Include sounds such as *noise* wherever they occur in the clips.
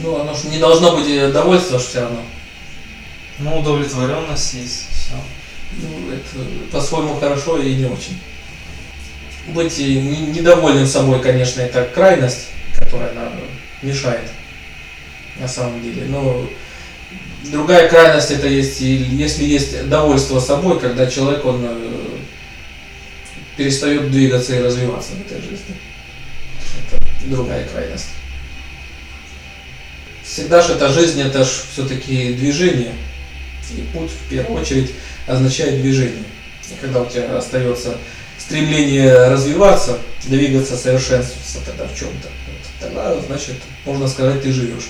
Ну, оно же не должно быть э, довольства все равно. Ну, удовлетворенность есть, все. Ну, это по-своему хорошо и не очень. Быть не- недовольным собой, конечно, это крайность, которая нам мешает на самом деле. Но другая крайность это есть, если есть довольство собой, когда человек он э, перестает двигаться и развиваться в этой жизни. Это другая крайность. Всегда же эта жизнь, это ж все-таки движение. И путь в первую очередь означает движение. И когда у тебя остается стремление развиваться, двигаться, совершенствоваться тогда в чем-то, вот, тогда, значит, можно сказать, ты живешь.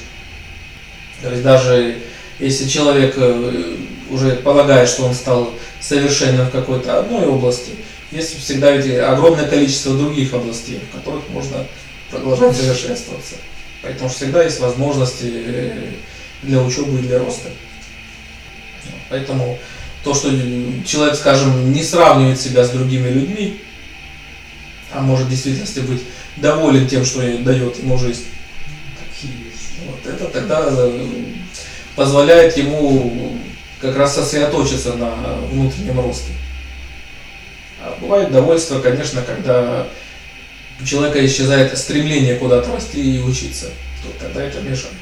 То есть даже если человек э, уже полагает, что он стал совершенным в какой-то одной области, есть всегда ведь огромное количество других областей, в которых можно продолжать совершенствоваться. Поэтому всегда есть возможности э, для учебы и для роста. Поэтому то, что человек, скажем, не сравнивает себя с другими людьми, а может в действительности быть доволен тем, что дает ему жизнь, вот это тогда э, позволяет ему как раз сосредоточиться на внутреннем росте. А бывает довольство, конечно, когда у человека исчезает стремление куда-то расти и учиться, то тогда это мешает.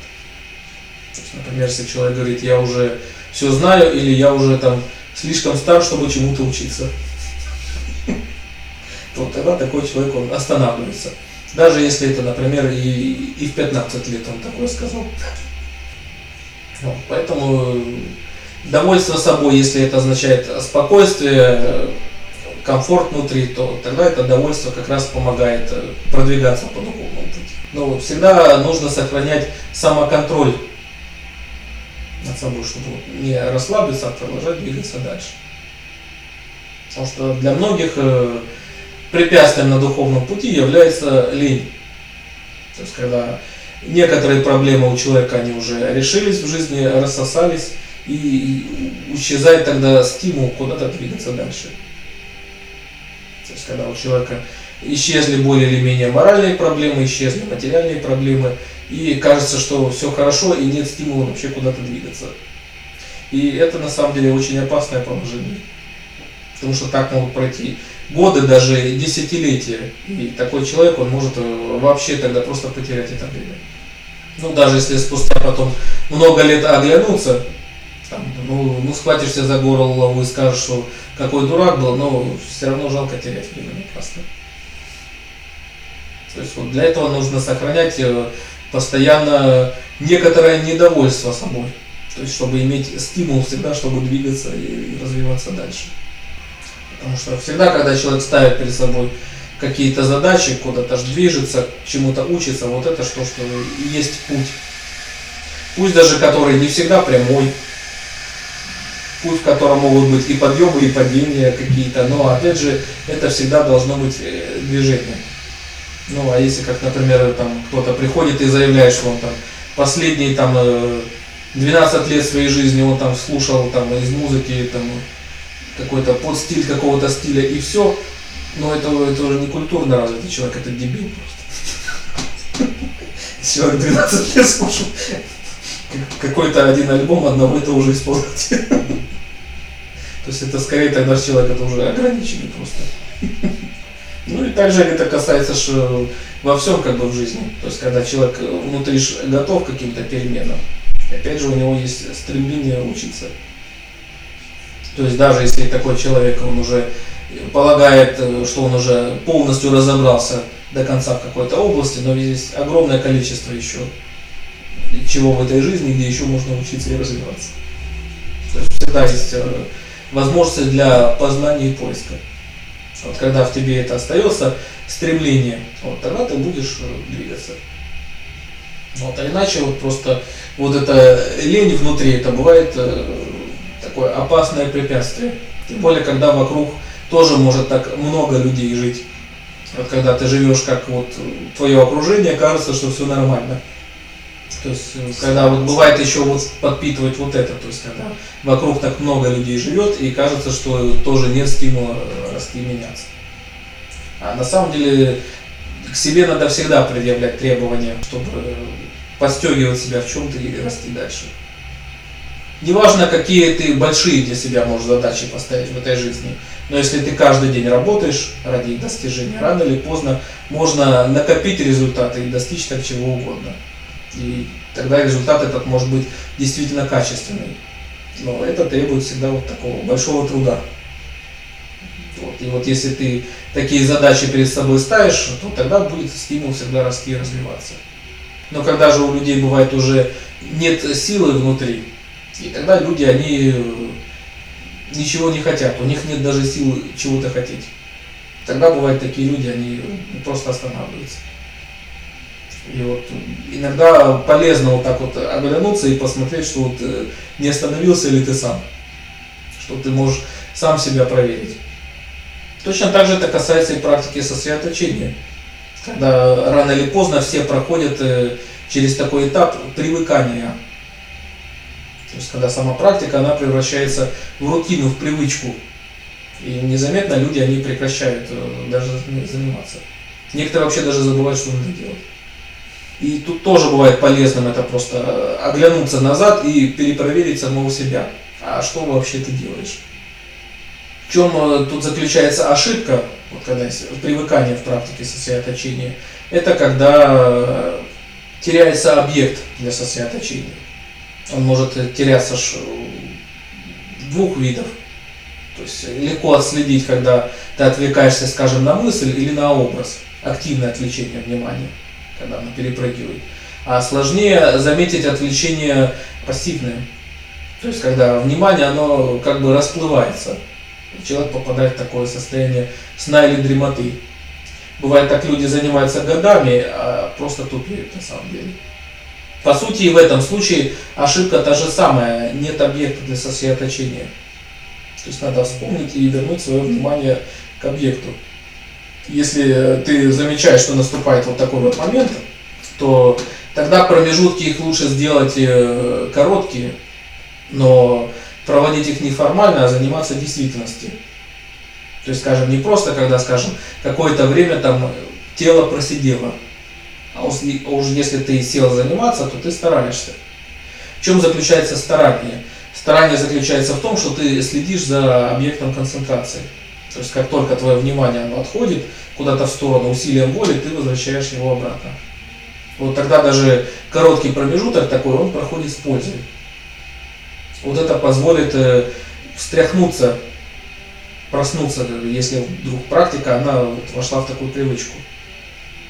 То есть, например, если человек говорит, я уже все знаю, или я уже там слишком стар, чтобы чему-то учиться, *laughs* то тогда такой человек, он останавливается. Даже если это, например, и, и в 15 лет он такое сказал. Вот, поэтому э, довольство собой, если это означает спокойствие, комфорт внутри, то тогда это довольство как раз помогает э, продвигаться по духовному пути. Но всегда нужно сохранять самоконтроль над собой, чтобы не расслабиться, а продолжать двигаться дальше. Потому что для многих э, препятствием на духовном пути является лень. То есть когда некоторые проблемы у человека они уже решились в жизни, рассосались, и исчезает тогда стимул куда-то двигаться дальше. То есть когда у человека исчезли более или менее моральные проблемы, исчезли материальные проблемы, и кажется, что все хорошо, и нет стимула вообще куда-то двигаться. И это на самом деле очень опасное положение. Потому что так могут пройти годы, даже десятилетия. И такой человек, он может э, вообще тогда просто потерять это время. Ну, даже если спустя потом много лет оглянуться, ну, ну, схватишься за горло и скажешь, что какой дурак был, но все равно жалко терять время напрасно. То есть вот для этого нужно сохранять э, постоянно некоторое недовольство собой. То есть чтобы иметь стимул всегда, чтобы двигаться и развиваться дальше. Потому что всегда, когда человек ставит перед собой какие-то задачи, куда-то ж движется, чему-то учится, вот это что, что есть путь. Пусть даже который не всегда прямой, путь, в котором могут быть и подъемы, и падения какие-то, но опять же, это всегда должно быть э, движение. Ну, а если, как, например, там кто-то приходит и заявляет, что он там последние там э, 12 лет своей жизни он там слушал там из музыки там какой-то под стиль какого-то стиля и все, но это, это уже не культурно развитый человек, это дебил просто. *laughs* Человек 12 лет слушал как- какой-то один альбом одного и того же исполнителя. То есть это скорее тогда человек это уже ограниченный просто. *laughs* Ну и также это касается э, во всем как бы в жизни. То есть когда человек внутри готов к каким-то переменам, опять же у него есть стремление учиться. То есть даже если такой человек, он уже полагает, э, что он уже полностью разобрался до конца в какой-то области, но есть огромное количество еще чего в этой жизни, где еще можно учиться и развиваться. То есть всегда есть э, возможности для познания и поиска. Вот когда в тебе это остается стремление, вот тогда ты будешь э, двигаться. Вот, а иначе вот просто вот эта лень внутри, это бывает э, такое опасное препятствие. Тем более, когда вокруг тоже может так много людей жить. Вот когда ты живешь как вот твое окружение, кажется, что все нормально. То есть, э, когда вот бывает еще вот подпитывать вот это, то есть, когда вокруг так много людей живет, и кажется, что тоже нет стимула э, расти и меняться. А на самом деле к себе надо всегда предъявлять требования, чтобы подстегивать себя в чем-то и расти дальше. Неважно, какие ты большие для себя можешь задачи поставить в этой жизни, но если ты каждый день работаешь ради их достижения, рано или поздно можно накопить результаты и достичь так чего угодно. И тогда результат этот может быть действительно качественный. Но это требует всегда вот такого большого труда. Вот. И вот если ты такие задачи перед собой ставишь, то тогда будет стимул всегда расти и развиваться. Но когда же у людей бывает уже нет силы внутри, и тогда люди, они э, ничего не хотят, у них нет даже сил чего-то хотеть. Тогда бывают такие люди, они просто останавливаются. И вот иногда полезно вот так вот оглянуться и посмотреть, что вот э, не остановился ли ты сам, что ты можешь сам себя проверить. Точно так же это касается и практики сосредоточения. Когда рано или поздно все проходят э, через такой этап привыкания. То есть когда сама практика, она превращается в рутину, в привычку. И незаметно люди, они прекращают э, даже заниматься. Некоторые вообще даже забывают, что нужно делать. И тут тоже бывает полезным это просто э, оглянуться назад и перепроверить самого себя. А что вообще ты делаешь? В чем э, тут заключается ошибка, вот когда привыкание в практике сосредоточения, это когда э, теряется объект для сосредоточения. Он может теряться двух видов. То есть легко отследить, когда ты отвлекаешься, скажем, на мысль или на образ. Активное отвлечение внимания когда оно перепрыгивает. А сложнее заметить отвлечение пассивное. То есть, когда внимание, оно как бы расплывается. И человек попадает в такое состояние сна или дремоты. Бывает так, люди занимаются годами, а просто тупеют на самом деле. По сути, и в этом случае ошибка та же самая, нет объекта для сосредоточения. То есть надо вспомнить и вернуть свое внимание к объекту если ты замечаешь, что наступает вот такой вот момент, то тогда промежутки их лучше сделать э, короткие, но проводить их не формально, а заниматься действительностью. То есть, скажем, не просто, когда, скажем, какое-то время там тело просидело, а уже если ты сел заниматься, то ты стараешься. В чем заключается старание? Старание заключается в том, что ты следишь за объектом концентрации. То есть как только твое внимание оно отходит куда-то в сторону усилием воли, ты возвращаешь его обратно. Вот тогда даже короткий промежуток такой, он проходит с пользой. Вот это позволит э, встряхнуться, проснуться, если вдруг практика, она вот вошла в такую привычку.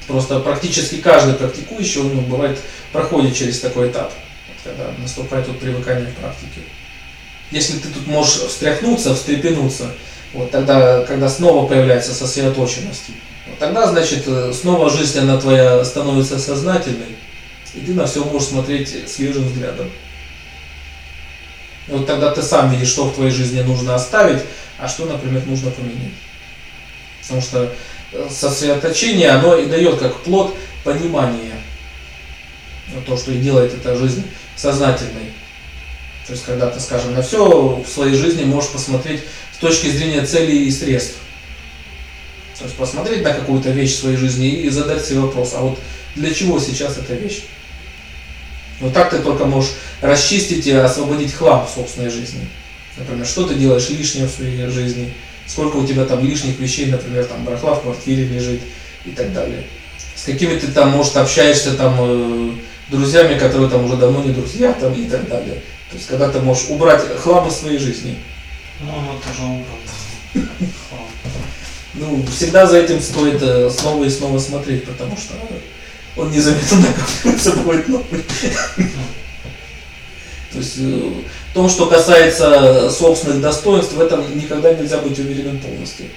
Просто практически каждый практикующий, он ну, бывает, проходит через такой этап, когда наступает вот привыкание к практике. Если ты тут можешь встряхнуться, встрепенуться, вот тогда, когда снова появляется сосредоточенность, вот тогда, значит, э, снова жизнь, она твоя становится сознательной, и ты на все можешь смотреть свежим взглядом. Вот тогда ты сам видишь, что в твоей жизни нужно оставить, а что, например, нужно поменять. Потому что э, сосредоточение, оно и дает как плод понимания. Вот то, что и делает эта жизнь сознательной. То есть, когда ты, скажем, на все в своей жизни можешь посмотреть с точки зрения целей и средств. То есть посмотреть на какую-то вещь в своей жизни и задать себе вопрос, а вот для чего сейчас эта вещь? Вот так ты только можешь расчистить и освободить хлам в собственной жизни. Например, что ты делаешь лишнее в своей жизни, сколько у тебя там лишних вещей, например, там барахла в квартире лежит и так далее. С какими ты там, может, общаешься там э, друзьями, которые там уже давно не друзья там и так далее. То есть, когда ты можешь убрать хлам из своей жизни. Ну, оно тоже убрано. Ну, всегда за этим стоит э, снова и снова смотреть, потому что он незаметно накапливается, будет новый. То есть э, в том, что касается собственных достоинств, в этом никогда нельзя быть уверенным полностью.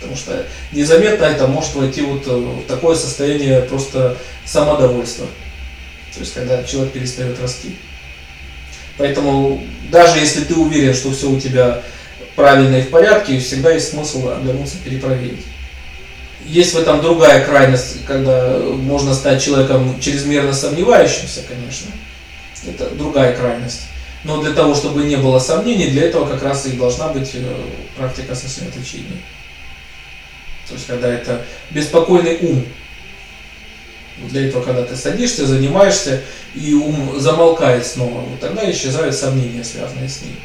Потому что незаметно это может войти вот э, в такое состояние просто самодовольства. То есть когда человек перестает расти. Поэтому даже если ты уверен, что все у тебя правильно и в порядке, всегда есть смысл оглянуться, перепроверить. Есть в этом другая крайность, когда можно стать человеком чрезмерно сомневающимся, конечно. Это другая крайность. Но для того, чтобы не было сомнений, для этого как раз и должна быть э, практика сосредоточения. То есть, когда это беспокойный ум. Для этого, когда ты садишься, занимаешься, и ум замолкает снова, вот тогда исчезают сомнения, связанные с ним.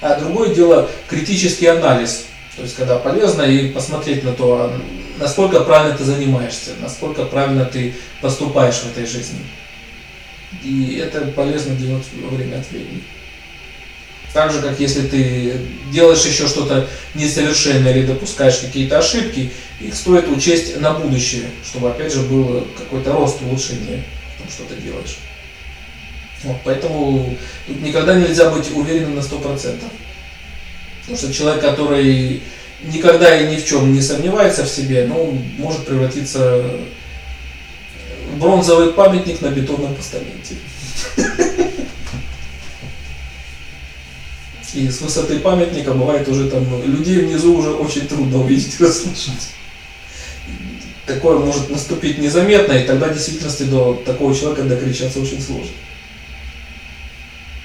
А другое дело критический анализ, то есть когда полезно и посмотреть на то, а насколько правильно ты занимаешься, насколько правильно ты поступаешь в этой жизни. И это полезно делать время от времени. Так же, как если ты делаешь еще что-то несовершенное или допускаешь какие-то ошибки, их стоит учесть на будущее, чтобы опять же был какой-то рост, улучшение в том, что ты делаешь. Вот, поэтому тут никогда нельзя быть уверенным на 100%. Потому что человек, который никогда и ни в чем не сомневается в себе, ну, может превратиться в бронзовый памятник на бетонном постаменте. *laughs* И с высоты памятника бывает уже там людей внизу уже очень трудно увидеть *laughs* и расслышать. Такое может наступить незаметно, и тогда в действительности до такого человека докричаться очень сложно.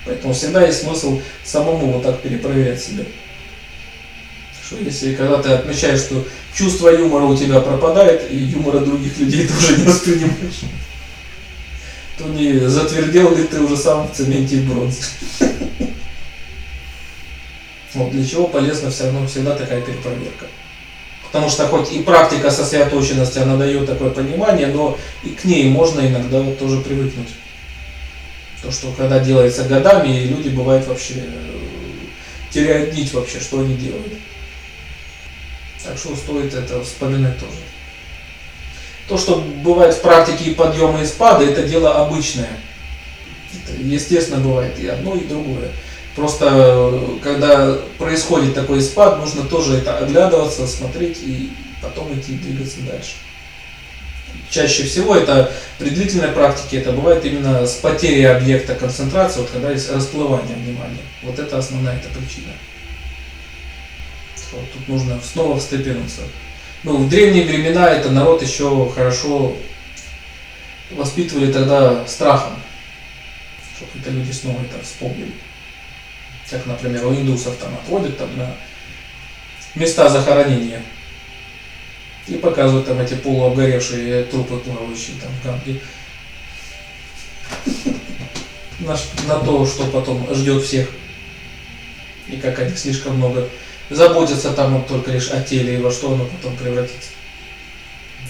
Поэтому всегда есть смысл самому вот так перепроверять себя. Что если когда ты отмечаешь, что чувство юмора у тебя пропадает, и юмора других людей *laughs* тоже не воспринимаешь, то не затвердел ли ты уже сам в цементе и бронзе. *laughs* Вот для чего полезна все равно всегда такая перепроверка. Потому что хоть и практика сосредоточенности, она дает такое понимание, но и к ней можно иногда вот тоже привыкнуть. То, что когда делается годами, и люди бывают вообще э, теряют нить вообще, что они делают. Так что стоит это вспоминать тоже. То, что бывает в практике и подъемы и спады, это дело обычное. Это, естественно, бывает и одно, и другое. Просто когда происходит такой спад, нужно тоже это оглядываться, смотреть и потом идти двигаться дальше. Чаще всего это при длительной практике это бывает именно с потерей объекта концентрации, вот когда есть расплывание внимания. Вот это основная эта причина. Вот тут нужно снова встрепенуться. Ну, в древние времена это народ еще хорошо воспитывали тогда страхом, чтобы это люди снова это вспомнили как, например, у индусов там отводят там на места захоронения и показывают там эти полуобгоревшие трупы плавающие там Ганге. На, на то, что потом ждет всех. И как они слишком много заботятся там вот только лишь о теле и во что оно потом превратится.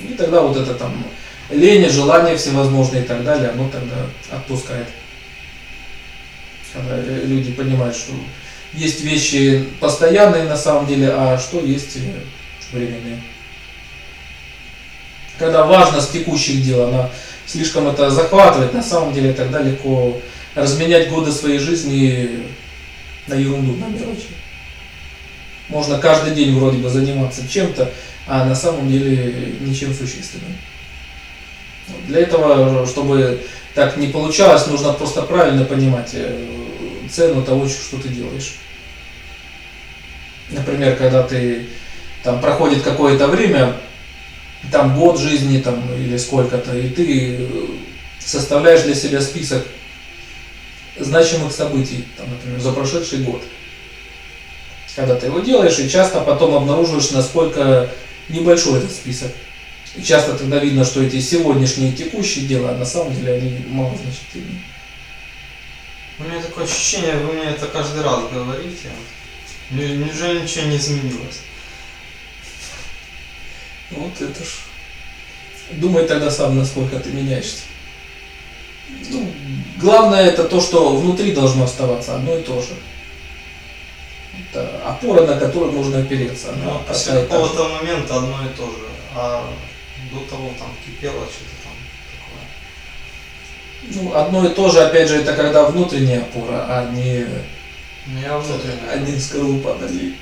И тогда вот это там лень, желание всевозможные и так далее, оно тогда отпускает люди понимают, что есть вещи постоянные на самом деле, а что есть временные. Когда важность текущих дел, она слишком это захватывает, на самом деле тогда легко разменять годы своей жизни на ерунду, на мелочи. Можно каждый день вроде бы заниматься чем-то, а на самом деле ничем существенным. Для этого, чтобы так не получалось, нужно просто правильно понимать э, цену того, что ты делаешь. Например, когда ты там проходит какое-то время, там год жизни там, или сколько-то, и ты составляешь для себя список значимых событий, там, например, за прошедший год. Когда ты его делаешь, и часто потом обнаруживаешь, насколько небольшой этот список. И часто тогда видно, что эти сегодняшние текущие дела, на самом деле, они малозначительны. У меня такое ощущение, вы мне это каждый раз говорите. Неужели ничего не изменилось? Вот это ж. Думай тогда сам, насколько ты меняешься. Ну, главное это то, что внутри должно оставаться одно и то же. Это опора, на которую нужно опереться. Ну, после какого-то момента одно и то же. А до того там кипело что-то там такое. Ну, одно и то же, опять же, это когда внутренняя опора, а не, ну, я внутренняя. не скорлупа ноги.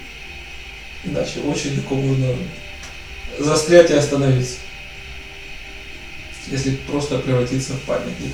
Иначе очень легко можно застрять и остановиться. Если просто превратиться в памятник.